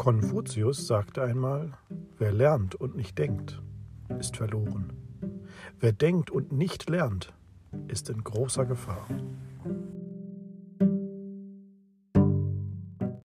Konfuzius sagte einmal, wer lernt und nicht denkt, ist verloren. Wer denkt und nicht lernt, ist in großer Gefahr.